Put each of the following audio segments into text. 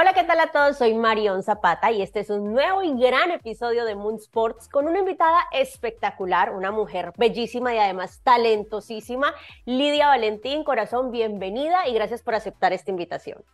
Hola, ¿qué tal a todos? Soy Marion Zapata y este es un nuevo y gran episodio de Moon Sports con una invitada espectacular, una mujer bellísima y además talentosísima, Lidia Valentín. Corazón, bienvenida y gracias por aceptar esta invitación.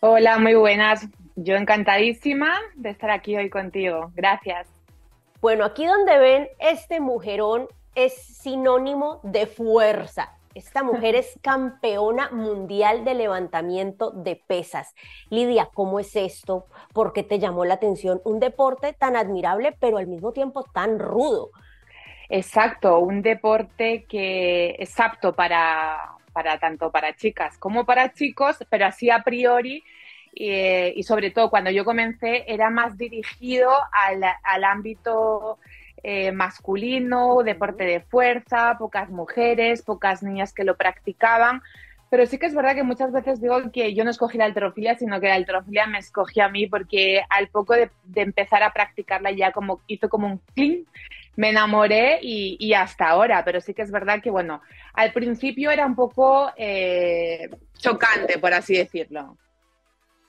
Hola, muy buenas. Yo encantadísima de estar aquí hoy contigo. Gracias. Bueno, aquí donde ven este mujerón es sinónimo de fuerza esta mujer es campeona mundial de levantamiento de pesas. Lidia, ¿cómo es esto? ¿Por qué te llamó la atención un deporte tan admirable, pero al mismo tiempo tan rudo? Exacto, un deporte que es apto para, para tanto para chicas como para chicos, pero así a priori eh, y sobre todo cuando yo comencé era más dirigido al, al ámbito eh, masculino, deporte de fuerza, pocas mujeres, pocas niñas que lo practicaban. Pero sí que es verdad que muchas veces digo que yo no escogí la alterofilia, sino que la alterofilia me escogió a mí porque al poco de, empezar a practicarla ya como hizo como un clean, me enamoré y, hasta ahora. Pero sí que es verdad que, bueno, al principio era un poco eh, chocante, por así decirlo.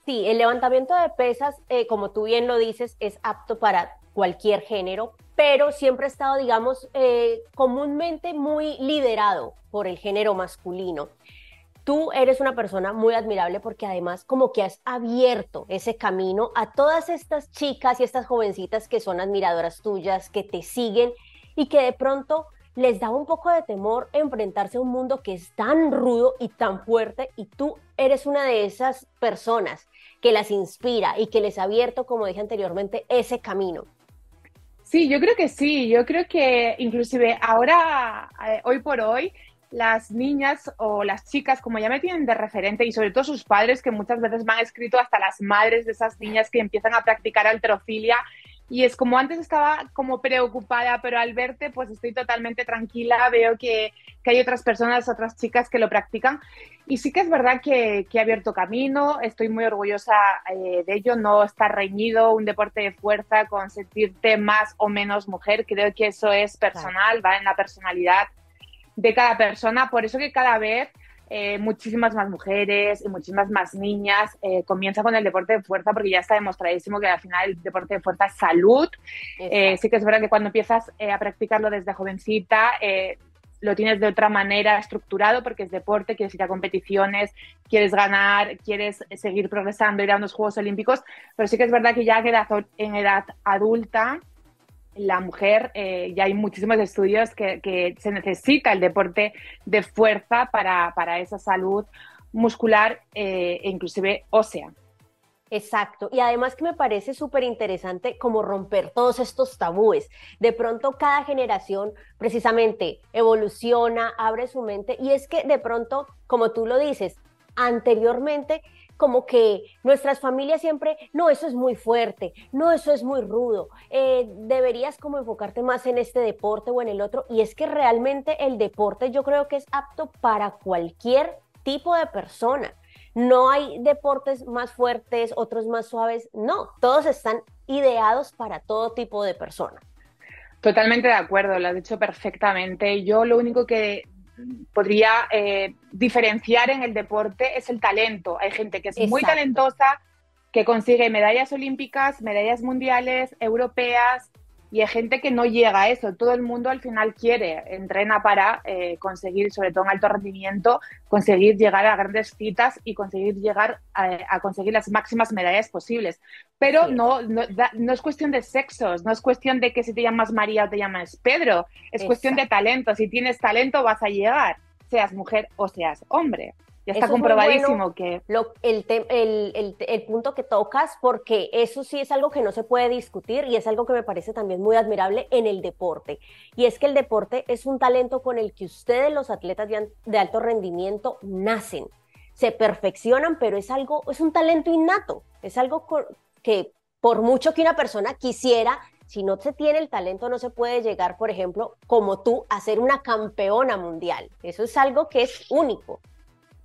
Sí, el levantamiento de pesas, eh, como tú bien lo dices, es apto para cualquier género, pero siempre ha estado, digamos, eh, comúnmente muy liderado por el género masculino. Tú eres una persona muy admirable porque además como que has abierto ese camino a todas estas chicas y estas jovencitas que son admiradoras tuyas, que te siguen y que de pronto les da un poco de temor enfrentarse a un mundo que es tan rudo y tan fuerte y tú eres una de esas personas que las inspira y que les ha abierto, como dije anteriormente, ese camino. Sí, yo creo que sí. Yo creo que inclusive ahora, eh, hoy por hoy, las niñas o las chicas, como ya me tienen de referente, y sobre todo sus padres, que muchas veces me han escrito hasta las madres de esas niñas que empiezan a practicar alterofilia y es como antes estaba como preocupada, pero al verte pues estoy totalmente tranquila, veo que, que hay otras personas, otras chicas que lo practican. Y sí que es verdad que, que he abierto camino, estoy muy orgullosa eh, de ello, no está reñido un deporte de fuerza con sentirte más o menos mujer, creo que eso es personal, va en la personalidad de cada persona, por eso que cada vez eh, muchísimas más mujeres y muchísimas más niñas. Eh, comienzan con el deporte de fuerza porque ya está demostradísimo que al final el deporte de fuerza es salud. Eh, sí que es verdad que cuando empiezas a practicarlo desde jovencita, lo tienes de otra manera estructurado porque es deporte, quieres ir a competiciones, quieres ganar, quieres seguir progresando, ir a unos Juegos Olímpicos, pero sí que es verdad que ya en edad adulta la mujer, eh, ya hay muchísimos estudios que, se necesita el deporte de fuerza para, esa salud muscular eh, e inclusive ósea. Exacto. Y además que me parece súper interesante como romper todos estos tabúes. De pronto cada generación precisamente evoluciona, abre su mente y es que de pronto, como tú lo dices, anteriormente como que nuestras familias siempre, no, eso es muy fuerte, no, eso es muy rudo, eh, deberías como enfocarte más en este deporte o en el otro. Y es que realmente el deporte yo creo que es apto para cualquier tipo de persona. No hay deportes más fuertes, otros más suaves, no, todos están ideados para todo tipo de persona. Totalmente de acuerdo, lo has dicho perfectamente. Yo lo único que podría eh, diferenciar en el deporte es el talento. Hay gente que es muy talentosa, que consigue medallas olímpicas, medallas mundiales, europeas, y hay gente que no llega a eso. Todo el mundo al final quiere, entrena para eh, conseguir, sobre todo en alto rendimiento, conseguir llegar a grandes citas y conseguir llegar a, conseguir las máximas medallas posibles. Pero no, no, es cuestión de sexos, no es cuestión de que si te llamas María o te llamas Pedro, es cuestión de talento. Si tienes talento vas a llegar, seas mujer o seas hombre. Ya está comprobadísimo que... el, punto que tocas, porque eso sí es algo que no se puede discutir y es algo que me parece también muy admirable en el deporte. Y es que el deporte es un talento con el que ustedes, los atletas de, alto rendimiento, nacen. Se perfeccionan, pero es algo, es un talento innato. Es algo que por mucho que una persona quisiera, si no se tiene el talento, no se puede llegar, por ejemplo, como tú, a ser una campeona mundial. Eso es algo que es único.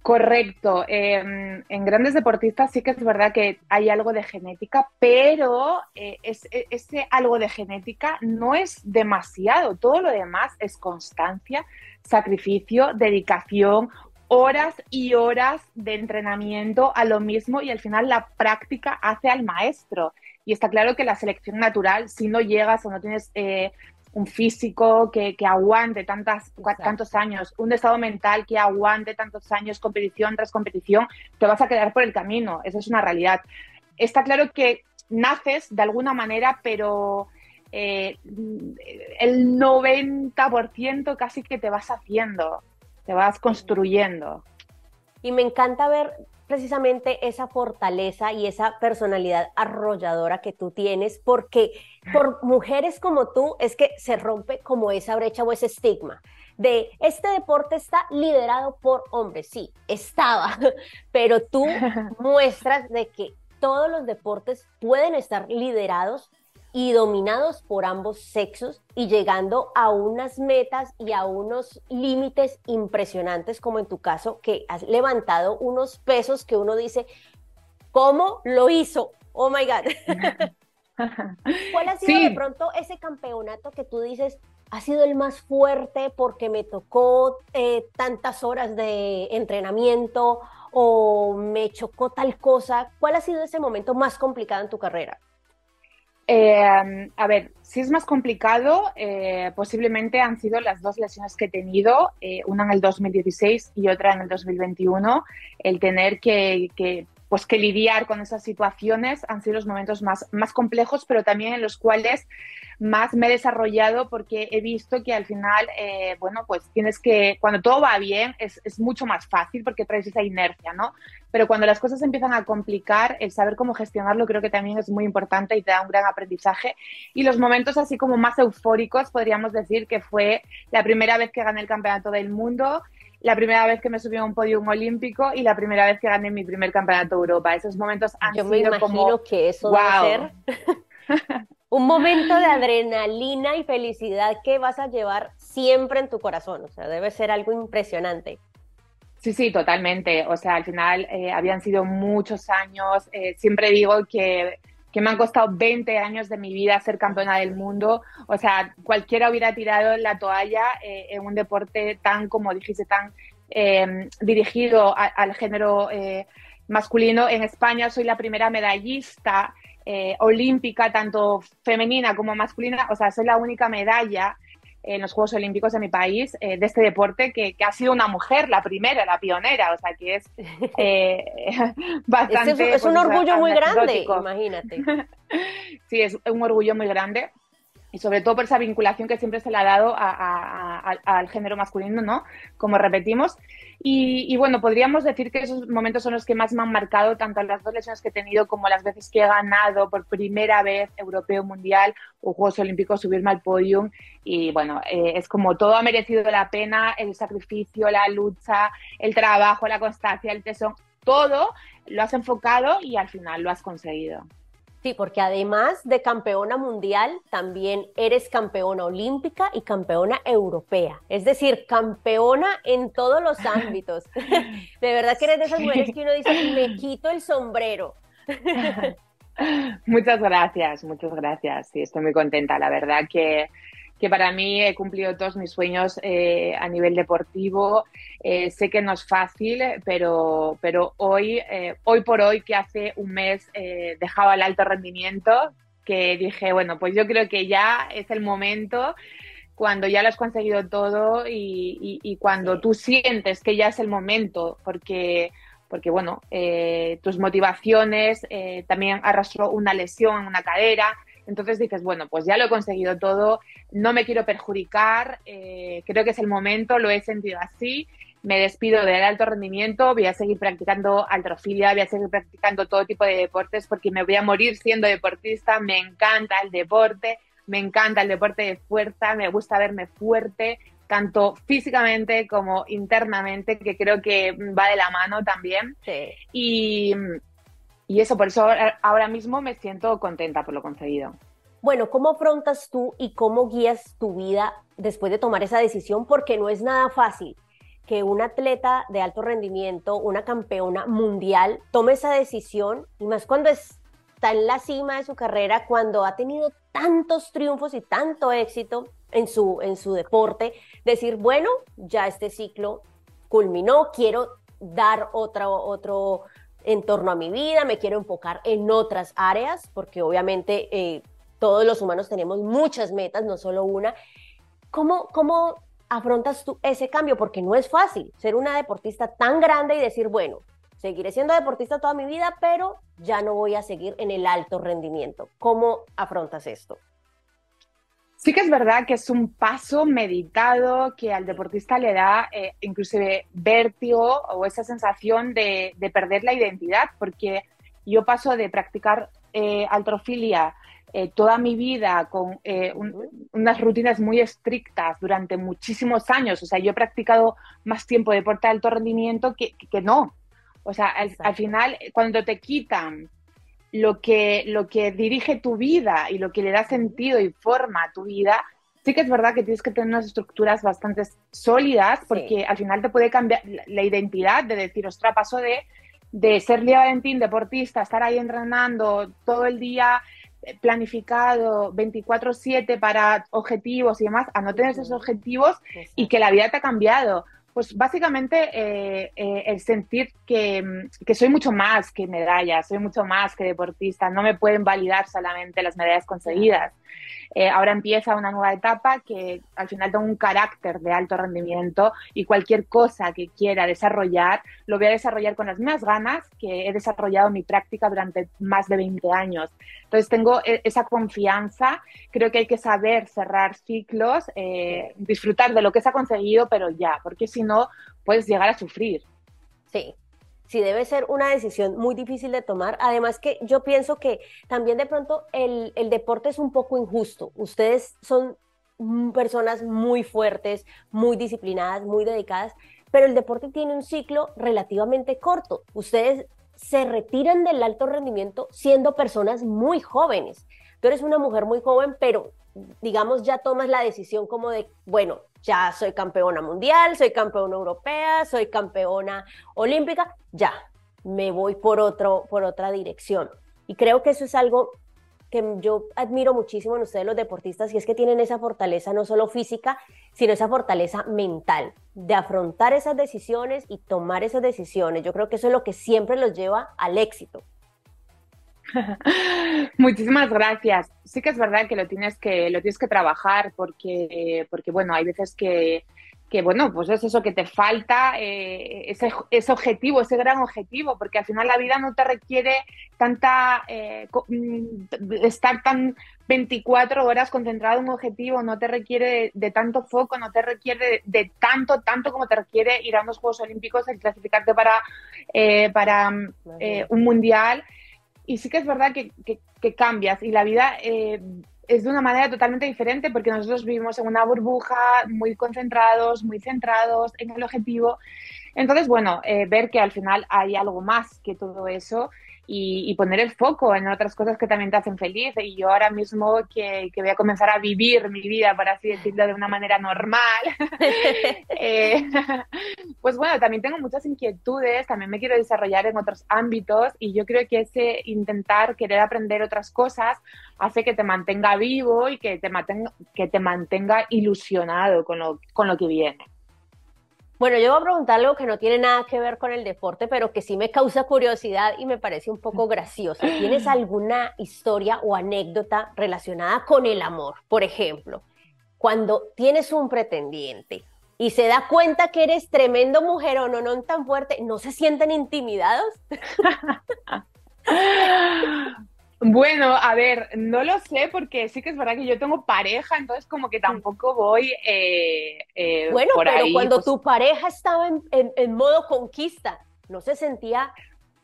Correcto. Em, en grandes deportistas sí que es verdad que hay algo de genética, pero eh, e, ese algo de genética no es demasiado. Todo lo demás es constancia, sacrificio, dedicación, horas y horas de entrenamiento a lo mismo y al final la práctica hace al maestro. Y está claro que la selección natural, si no llegas o no tienes eh, un físico que, aguante tantas, tantos años, un estado mental que aguante tantos años, competición tras competición, te vas a quedar por el camino. Esa es una realidad. Está claro que naces de alguna manera, pero eh, el 90% casi que te vas haciendo, te vas construyendo. Y me encanta ver precisamente esa fortaleza y esa personalidad arrolladora que tú tienes, porque por mujeres como tú es que se rompe como esa brecha o ese estigma de este deporte está liderado por hombres, sí, estaba, pero tú muestras de que todos los deportes pueden estar liderados y dominados por ambos sexos y llegando a unas metas y a unos límites impresionantes, como en tu caso, que has levantado unos pesos que uno dice, ¿cómo lo hizo? Oh my God. ¿Cuál ha sido de pronto ese campeonato que tú dices, ha sido el más fuerte porque me tocó eh, tantas horas de entrenamiento o me chocó tal cosa? ¿Cuál ha sido ese momento más complicado en tu carrera? Eh, a ver, si es más complicado, eh, posiblemente han sido las dos lesiones que he tenido, eh, una en el 2016 y otra en el 2021. El tener que, que, pues, que lidiar con esas situaciones han sido los momentos más, más complejos, pero también en los cuales más me he desarrollado porque he visto que al final, eh, bueno, pues tienes que, cuando todo va bien, es, es, mucho más fácil porque traes esa inercia, ¿no? Pero cuando las cosas empiezan a complicar, el saber cómo gestionarlo creo que también es muy importante y te da un gran aprendizaje. Y los momentos así como más eufóricos, podríamos decir que fue la primera vez que gané el Campeonato del Mundo, la primera vez que me subí a un podio olímpico y la primera vez que gané mi primer Campeonato de Europa. Esos momentos han Yo me imagino que eso wow. debe ser un momento de adrenalina y felicidad que vas a llevar siempre en tu corazón. O sea, debe ser algo impresionante. Sí, sí, totalmente. O sea, al final eh, habían sido muchos años. Eh, siempre digo que, que, me han costado 20 años de mi vida ser campeona del mundo. O sea, cualquiera hubiera tirado la toalla eh, en un deporte tan, como dijiste, tan dirigido a, al género masculino. En España soy la primera medallista eh, olímpica, tanto femenina como masculina, o sea, soy la única medalla en los Juegos Olímpicos de mi país eh, de este deporte que, ha sido una mujer, la primera, la pionera, o sea que es eh, bastante... Es, un pues, orgullo muy grande, imagínate. sí, es un orgullo muy grande y sobre todo por esa vinculación que siempre se le ha dado al género masculino, ¿no? Como repetimos. Y, bueno, podríamos decir que esos momentos son los que más me han marcado, tanto las dos lesiones que he tenido como las veces que he ganado por primera vez Europeo Mundial o Juegos Olímpicos, subirme al podium. Y bueno, eh, es como todo ha merecido la pena, el sacrificio, la lucha, el trabajo, la constancia, el tesón, todo lo has enfocado y al final lo has conseguido. Sí, porque además de campeona mundial, también eres campeona olímpica y campeona europea. Es decir, campeona en todos los ámbitos. De verdad que eres de esas mujeres que uno dice, me quito el sombrero. Muchas gracias, muchas gracias. Sí, estoy muy contenta. La verdad que que para mí he cumplido todos mis sueños eh, a nivel deportivo. Eh, sé que no es fácil, pero, pero hoy, eh, hoy por hoy, que hace un mes dejaba el alto rendimiento, que dije, bueno, pues yo creo que ya es el momento cuando ya lo has conseguido todo y, y, cuando tú sientes que ya es el momento, porque porque bueno, tus motivaciones, también arrastró una lesión en una cadera, entonces dices, bueno, pues ya lo he conseguido todo, no me quiero perjudicar, eh, creo que es el momento, lo he sentido así, me despido del alto rendimiento, voy a seguir practicando altrofilia, voy a seguir practicando todo tipo de deportes porque me voy a morir siendo deportista, me encanta el deporte, me encanta el deporte de fuerza, me gusta verme fuerte, tanto físicamente como internamente, que creo que va de la mano también. Sí. Y y eso, por eso ahora mismo me siento contenta por lo conseguido. Bueno, ¿cómo afrontas tú y cómo guías tu vida después de tomar esa decisión? Porque no es nada fácil que un atleta de alto rendimiento, una campeona mundial, tome esa decisión, y más cuando está en la cima de su carrera, cuando ha tenido tantos triunfos y tanto éxito en su, en su deporte, decir, bueno, ya este ciclo culminó, quiero dar otro, otro entorno a mi vida, me quiero enfocar en otras áreas, porque obviamente eh, todos los humanos tenemos muchas metas, no solo una. ¿Cómo, ¿Cómo afrontas tú ese cambio? Porque no es fácil ser una deportista tan grande y decir, bueno, seguiré siendo deportista toda mi vida, pero ya no voy a seguir en el alto rendimiento. ¿Cómo afrontas esto? Sí que es verdad que es un paso meditado que al deportista le da eh, inclusive vértigo o esa sensación de, perder la identidad, porque yo paso de practicar eh, altrofilia eh, toda mi vida con unas rutinas muy estrictas durante muchísimos años. O sea, yo he practicado más tiempo deporte de alto rendimiento que, no. O sea, al, final, cuando te quitan lo que, lo que dirige tu vida y lo que le da sentido y forma a tu vida, sí que es verdad que tienes que tener unas estructuras bastante sólidas porque al final te puede cambiar la identidad de decir, ostra, paso de, de ser Lía Valentín, deportista, estar ahí entrenando todo el día eh, planificado 24/7 para objetivos y demás, a no tener esos objetivos y que la vida te ha cambiado. Pues básicamente eh, eh, el sentir que, que, soy mucho más que medallas, soy mucho más que deportista, no me pueden validar solamente las medallas conseguidas. Eh, ahora empieza una nueva etapa que al final tengo un carácter de alto rendimiento y cualquier cosa que quiera desarrollar, lo voy a desarrollar con las mismas ganas que he desarrollado mi práctica durante más de 20 años. Entonces tengo e, esa confianza, creo que hay que saber cerrar ciclos, eh, disfrutar de lo que se ha conseguido, pero ya, porque si no, puedes llegar a sufrir. Sí, sí debe ser una decisión muy difícil de tomar. Además que yo pienso que también de pronto el, el deporte es un poco injusto. Ustedes son personas muy fuertes, muy disciplinadas, muy dedicadas, pero el deporte tiene un ciclo relativamente corto. Ustedes se retiran del alto rendimiento siendo personas muy jóvenes. Tú eres una mujer muy joven, pero digamos ya tomas la decisión como de, bueno, ya soy campeona mundial, soy campeona europea, soy campeona olímpica, ya, me voy por, otro, por otra dirección. Y creo que eso es algo que yo admiro muchísimo en ustedes los deportistas y es que tienen esa fortaleza no solo física, sino esa fortaleza mental de afrontar esas decisiones y tomar esas decisiones. Yo creo que eso es lo que siempre los lleva al éxito. Muchísimas gracias. Sí que es verdad que lo tienes que, lo tienes que trabajar porque, porque bueno, hay veces que, que bueno, pues es eso que te falta, eh, ese, ese, objetivo, ese gran objetivo, porque al final la vida no te requiere tanta, eh, mm, estar tan 24 horas concentrado en un objetivo, no te requiere de, tanto foco, no te requiere de, tanto, tanto como te requiere ir a unos Juegos Olímpicos, y clasificarte para, eh, para un mundial. Y sí que es verdad que, que, cambias y la vida eh, es de una manera totalmente diferente porque nosotros vivimos en una burbuja, muy concentrados, muy centrados en el objetivo. Entonces, bueno, eh, ver que al final hay algo más que todo eso y, poner el foco en otras cosas que también te hacen feliz. Y yo ahora mismo que, voy a comenzar a vivir mi vida, por así decirlo, de una manera normal, eh, pues bueno, también tengo muchas inquietudes, también me quiero desarrollar en otros ámbitos y yo creo que ese intentar querer aprender otras cosas hace que te mantenga vivo y que te mantenga, que te mantenga ilusionado con lo, con lo que viene. Bueno, yo voy a preguntar algo que no tiene nada que ver con el deporte, pero que sí me causa curiosidad y me parece un poco gracioso. ¿Tienes alguna historia o anécdota relacionada con el amor? Por ejemplo, cuando tienes un pretendiente y se da cuenta que eres tremendo mujer o no, no tan fuerte, ¿no se sienten intimidados? Bueno, a ver, no lo sé porque sí que es verdad que yo tengo pareja, entonces como que tampoco voy eh, eh, bueno, pero cuando pues tu pareja estaba en, modo conquista, ¿no se sentía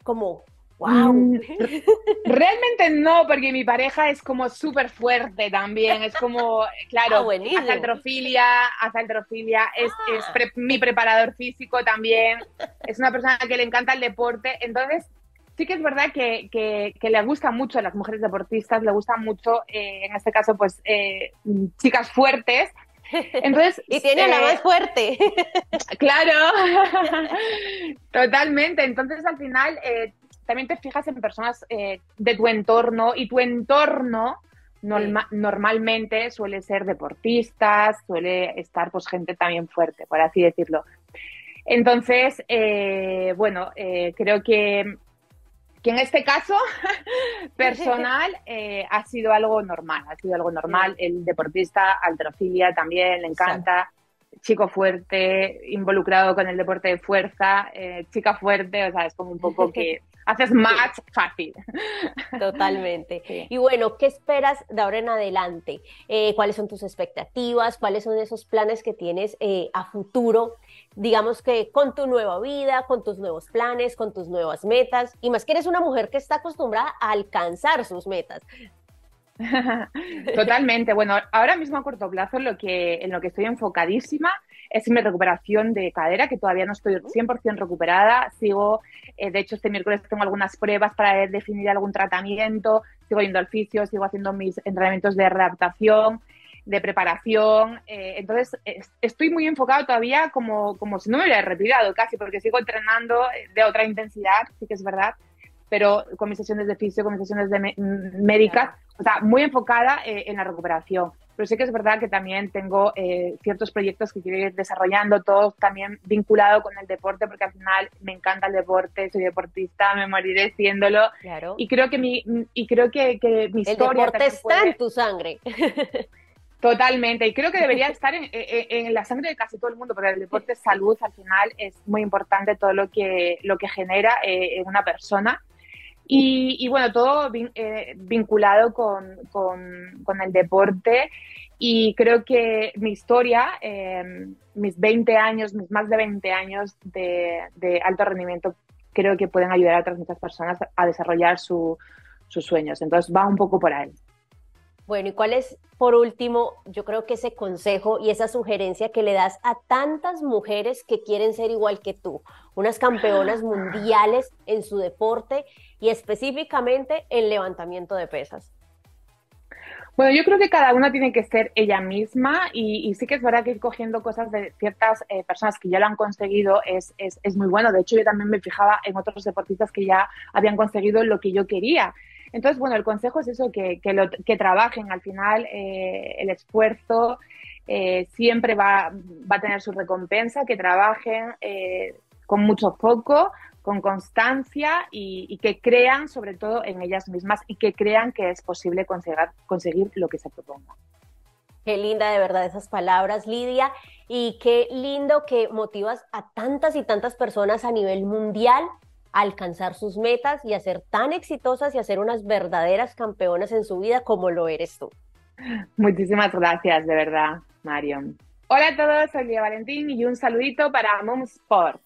como, wow? Mm, realmente no, porque mi pareja es como súper fuerte también, es como, claro, ah, hace altrofilia, hace altrofilia, es, es ah. mi preparador físico también, es una persona que le encanta el deporte, entonces sí que es verdad que, que, le gusta mucho a las mujeres deportistas, le gusta mucho, eh, en este caso, pues, eh, chicas fuertes. Entonces, y tiene la más eh, fuerte. Claro, totalmente. Entonces, al final, también te fijas en personas de tu entorno y tu entorno normalmente suele ser deportistas, suele estar pues gente también fuerte, por así decirlo. Entonces, eh, bueno, eh, creo que, que en este caso personal eh, ha sido algo normal, ha sido algo normal. El deportista, alterofilia también, le encanta. Chico fuerte, involucrado con el deporte de fuerza, chica fuerte, o sea, es como un poco que haces match fácil. Totalmente. Y bueno, ¿qué esperas de ahora en adelante? Eh, ¿Cuáles son tus expectativas? ¿Cuáles son esos planes que tienes eh, a futuro? Digamos que con tu nueva vida, con tus nuevos planes, con tus nuevas metas. Y más que eres una mujer que está acostumbrada a alcanzar sus metas. Totalmente. Bueno, ahora mismo a corto plazo lo que, en lo que estoy enfocadísima es mi recuperación de cadera, que todavía no estoy 100% recuperada. Sigo, eh, de hecho, este miércoles tengo algunas pruebas para definir algún tratamiento, sigo yendo al fisio, sigo haciendo mis entrenamientos de readaptación, de preparación. Eh, entonces, estoy muy enfocado todavía como, como si no me hubiera retirado casi, porque sigo entrenando de otra intensidad, sí que es verdad, pero con mis sesiones de fisio, con mis sesiones de médicas, o sea, muy enfocada eh, en la recuperación pero sí que es verdad que también tengo eh, ciertos proyectos que quiero ir desarrollando, todos también vinculado con el deporte, porque al final me encanta el deporte, soy deportista, me moriré siéndolo. Claro. Y creo que mi, y creo que, que mi historia... El deporte está en tu sangre. Totalmente, y creo que debería estar en, en, la sangre de casi todo el mundo, porque el deporte es salud, al final es muy importante todo lo que, lo que genera eh, en una persona. Y, bueno, todo eh, vinculado con, con, el deporte y creo que mi historia, eh, mis 20 años, mis más de 20 años de, alto rendimiento, creo que pueden ayudar a otras muchas personas a desarrollar sus sueños. Entonces va un poco por ahí. Bueno, ¿y cuál es, por último, yo creo que ese consejo y esa sugerencia que le das a tantas mujeres que quieren ser igual que tú, unas campeonas mundiales en su deporte y específicamente en levantamiento de pesas? Bueno, yo creo que cada una tiene que ser ella misma y, sí que es verdad que ir cogiendo cosas de ciertas eh, personas que ya lo han conseguido es, es, es, muy bueno. De hecho, yo también me fijaba en otros deportistas que ya habían conseguido lo que yo quería. Entonces, bueno, el consejo es eso, que, que, lo, que trabajen. Al final, eh, el esfuerzo eh, siempre va, va, a tener su recompensa, que trabajen eh, con mucho foco, con constancia y, que crean sobre todo en ellas mismas y que crean que es posible conseguir, conseguir lo que se proponga. Qué linda de verdad esas palabras, Lidia, y qué lindo que motivas a tantas y tantas personas a nivel mundial alcanzar sus metas y a ser tan exitosas y a ser unas verdaderas campeonas en su vida como lo eres tú. Muchísimas gracias, de verdad, Marion. Hola a todos, soy Lía Valentín y un saludito para Mom Sport.